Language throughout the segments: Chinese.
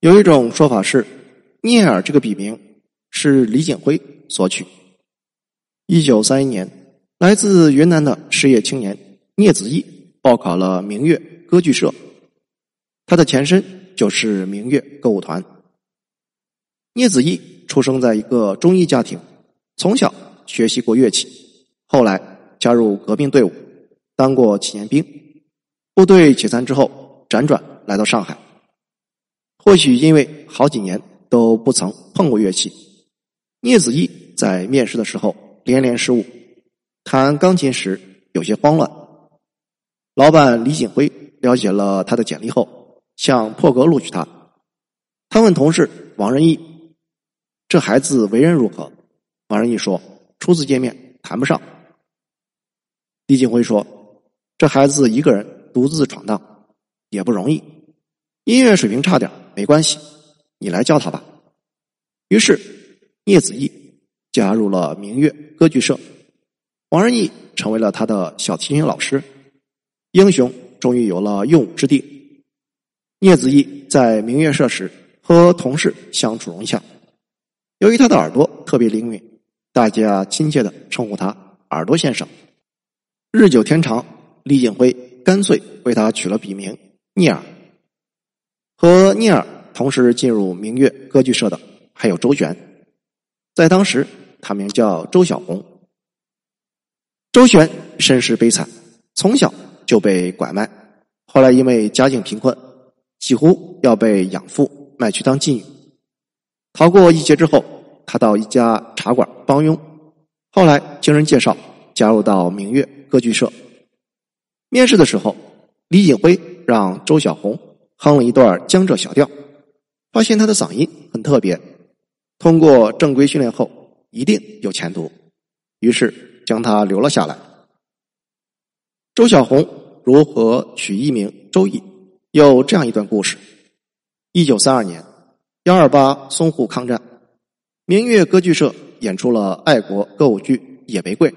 有一种说法是，聂耳这个笔名是李景辉所取。一九三一年，来自云南的失业青年聂子义报考了明月歌剧社，他的前身就是明月歌舞团。聂子义出生在一个中医家庭，从小学习过乐器，后来加入革命队伍，当过几年兵。部队解散之后，辗转来到上海。或许因为好几年都不曾碰过乐器，聂子义在面试的时候连连失误，弹钢琴时有些慌乱。老板李锦辉了解了他的简历后，想破格录取他。他问同事王仁义：“这孩子为人如何？”王仁义说：“初次见面谈不上。”李锦辉说：“这孩子一个人独自闯荡，也不容易，音乐水平差点。”没关系，你来教他吧。于是聂子义加入了明月歌剧社，王仁义成为了他的小提琴老师。英雄终于有了用武之地。聂子义在明月社时和同事相处融洽，由于他的耳朵特别灵敏，大家亲切的称呼他“耳朵先生”。日久天长，李景辉干脆为他取了笔名聂耳。和聂耳同时进入明月歌剧社的还有周璇，在当时他名叫周小红。周璇身世悲惨，从小就被拐卖，后来因为家境贫困，几乎要被养父卖去当妓女。逃过一劫之后，他到一家茶馆帮佣，后来经人介绍加入到明月歌剧社。面试的时候，李锦辉让周小红。哼了一段江浙小调，发现他的嗓音很特别，通过正规训练后一定有前途，于是将他留了下来。周小红如何取艺名周易？有这样一段故事：一九三二年幺二八淞沪抗战，明月歌剧社演出了爱国歌舞剧《野玫瑰》，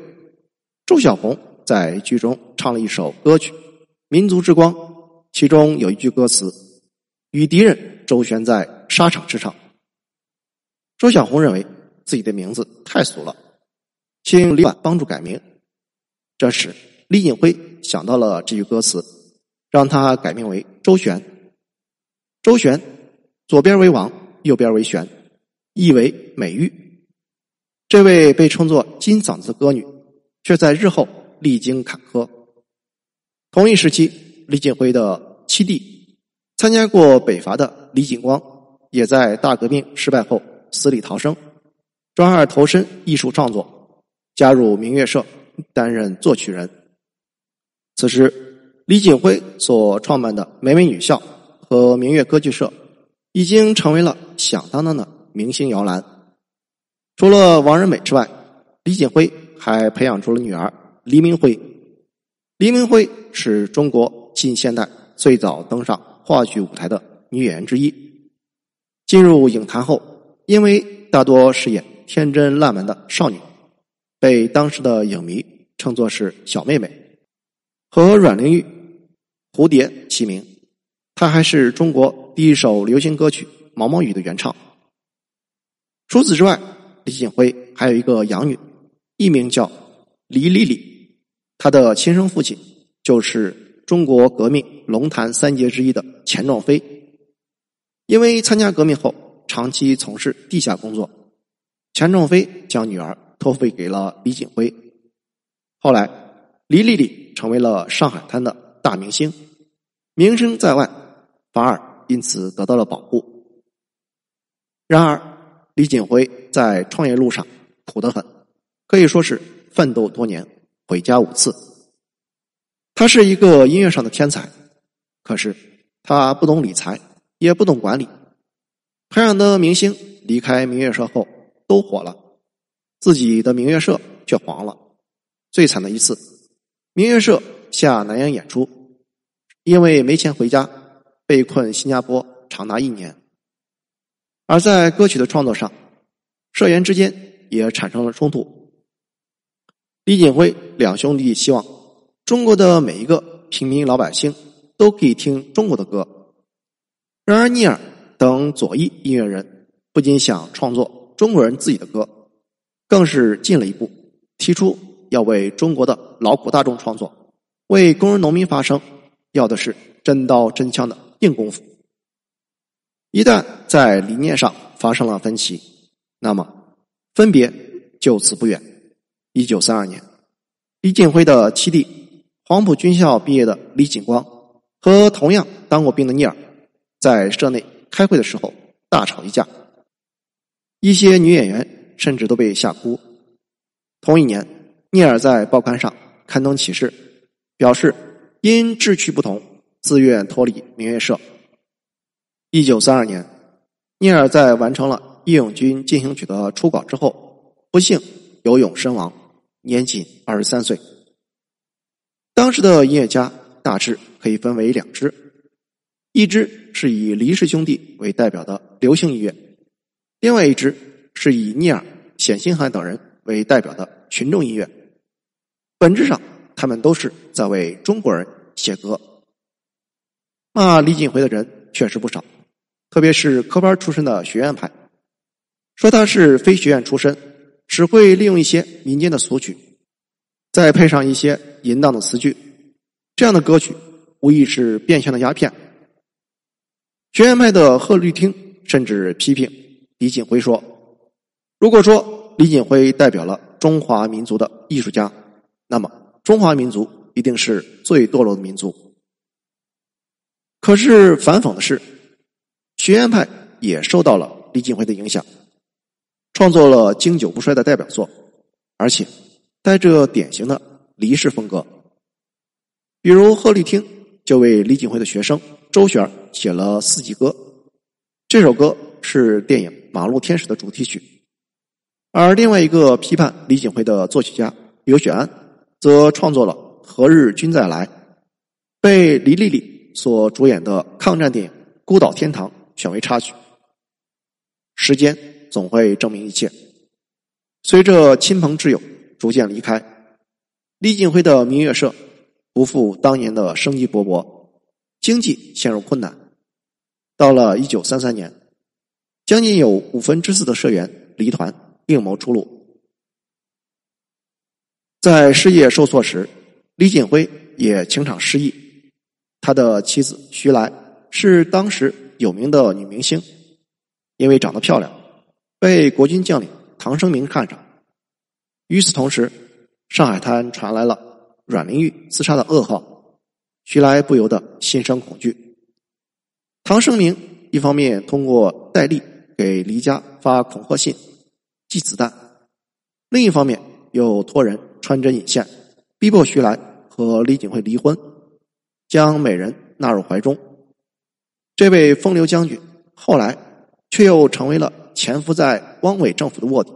周小红在剧中唱了一首歌曲《民族之光》。其中有一句歌词：“与敌人周旋在沙场之上。”周小红认为自己的名字太俗了，请李婉帮助改名。这时，李锦辉想到了这句歌词，让他改名为周旋。周旋，左边为王，右边为旋，意为美玉。这位被称作“金嗓子”的歌女，却在日后历经坎坷。同一时期。李锦辉的七弟，参加过北伐的李锦光，也在大革命失败后死里逃生，转而投身艺术创作，加入明月社担任作曲人。此时，李锦辉所创办的美美女校和明月歌剧社，已经成为了响当当的明星摇篮。除了王仁美之外，李锦辉还培养出了女儿黎明辉。黎明辉是中国。近现代最早登上话剧舞台的女演员之一，进入影坛后，因为大多饰演天真烂漫的少女，被当时的影迷称作是“小妹妹”，和阮玲玉、蝴蝶齐名。她还是中国第一首流行歌曲《毛毛雨》的原唱。除此之外，李锦辉还有一个养女，艺名叫李丽丽，她的亲生父亲就是。中国革命龙潭三杰之一的钱壮飞，因为参加革命后长期从事地下工作，钱壮飞将女儿托付给了李锦辉。后来，李丽丽成为了上海滩的大明星，名声在外，反而因此得到了保护。然而，李锦辉在创业路上苦得很，可以说是奋斗多年，回家五次。他是一个音乐上的天才，可是他不懂理财，也不懂管理。培养的明星离开明月社后都火了，自己的明月社却黄了。最惨的一次，明月社下南洋演出，因为没钱回家，被困新加坡长达一年。而在歌曲的创作上，社员之间也产生了冲突。李锦辉两兄弟希望。中国的每一个平民老百姓都可以听中国的歌，然而聂耳等左翼音乐人不仅想创作中国人自己的歌，更是进了一步，提出要为中国的劳苦大众创作，为工人农民发声，要的是真刀真枪的硬功夫。一旦在理念上发生了分歧，那么分别就此不远。一九三二年，李锦辉的七弟，黄埔军校毕业的李锦光，和同样当过兵的聂耳，在社内开会的时候大吵一架，一些女演员甚至都被吓哭。同一年，聂耳在报刊上刊登启事，表示因志趣不同，自愿脱离明月社。一九三二年，聂耳在完成了《义勇军进行曲》的初稿之后，不幸游泳身亡。年仅二十三岁。当时的音乐家大致可以分为两支，一支是以黎氏兄弟为代表的流行音乐，另外一支是以聂耳、冼星海等人为代表的群众音乐。本质上，他们都是在为中国人写歌。骂李锦辉的人确实不少，特别是科班出身的学院派，说他是非学院出身。只会利用一些民间的俗曲，再配上一些淫荡的词句，这样的歌曲无疑是变相的鸦片。学院派的贺绿汀甚至批评李锦辉说：“如果说李锦辉代表了中华民族的艺术家，那么中华民族一定是最堕落的民族。”可是反讽的是，学院派也受到了李锦辉的影响。创作了经久不衰的代表作，而且带着典型的黎氏风格。比如贺绿汀就为李锦辉的学生周璇写了《四季歌》，这首歌是电影《马路天使》的主题曲。而另外一个批判李锦辉的作曲家刘雪安，则创作了《何日君再来》，被黎丽丽所主演的抗战电影《孤岛天堂》选为插曲。时间。总会证明一切。随着亲朋挚友逐渐离开，李锦辉的明月社不复当年的生机勃勃，经济陷入困难。到了一九三三年，将近有五分之四的社员离团，另谋出路。在事业受挫时，李锦辉也情场失意。他的妻子徐来是当时有名的女明星，因为长得漂亮。被国军将领唐生明看上。与此同时，上海滩传来了阮玲玉自杀的噩耗，徐来不由得心生恐惧。唐生明一方面通过戴笠给黎家发恐吓信、寄子弹，另一方面又托人穿针引线，逼迫徐来和李锦辉离婚，将美人纳入怀中。这位风流将军后来却又成为了。潜伏在汪伪政府的卧底，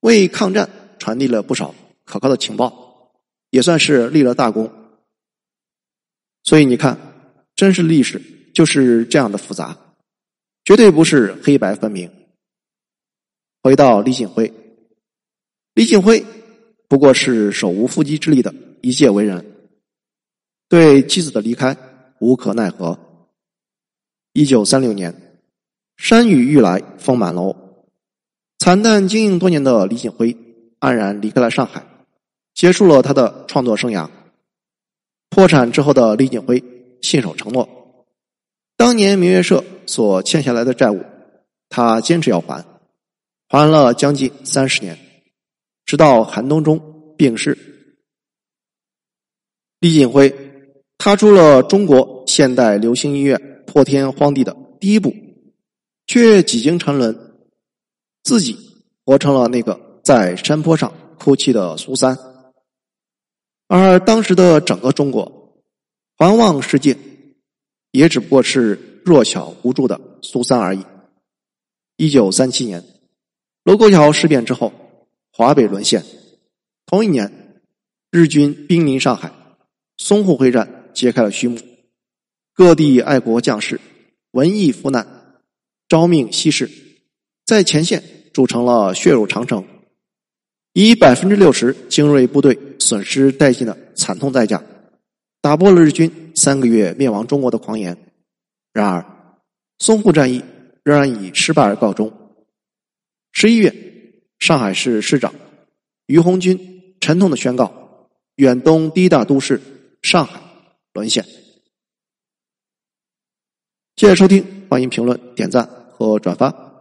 为抗战传递了不少可靠的情报，也算是立了大功。所以你看，真实历史就是这样的复杂，绝对不是黑白分明。回到李锦辉，李锦辉不过是手无缚鸡之力的一介文人，对妻子的离开无可奈何。一九三六年。山雨欲来风满楼，惨淡经营多年的李锦辉黯然离开了上海，结束了他的创作生涯。破产之后的李锦辉信守承诺，当年明月社所欠下来的债务，他坚持要还，还了将近三十年，直到寒冬中病逝。李锦辉踏出了中国现代流行音乐破天荒地的第一步。却几经沉沦，自己活成了那个在山坡上哭泣的苏三，而当时的整个中国，环望世界，也只不过是弱小无助的苏三而已。一九三七年，卢沟桥事变之后，华北沦陷。同一年，日军兵临上海，淞沪会战揭开了序幕，各地爱国将士、文艺赴难。招命西逝，在前线筑成了血肉长城，以百分之六十精锐部队损失殆尽的惨痛代价，打破了日军三个月灭亡中国的狂言。然而，淞沪战役仍然以失败而告终。十一月，上海市市长于鸿钧沉痛的宣告：远东第一大都市上海沦陷。谢谢收听，欢迎评论、点赞和转发。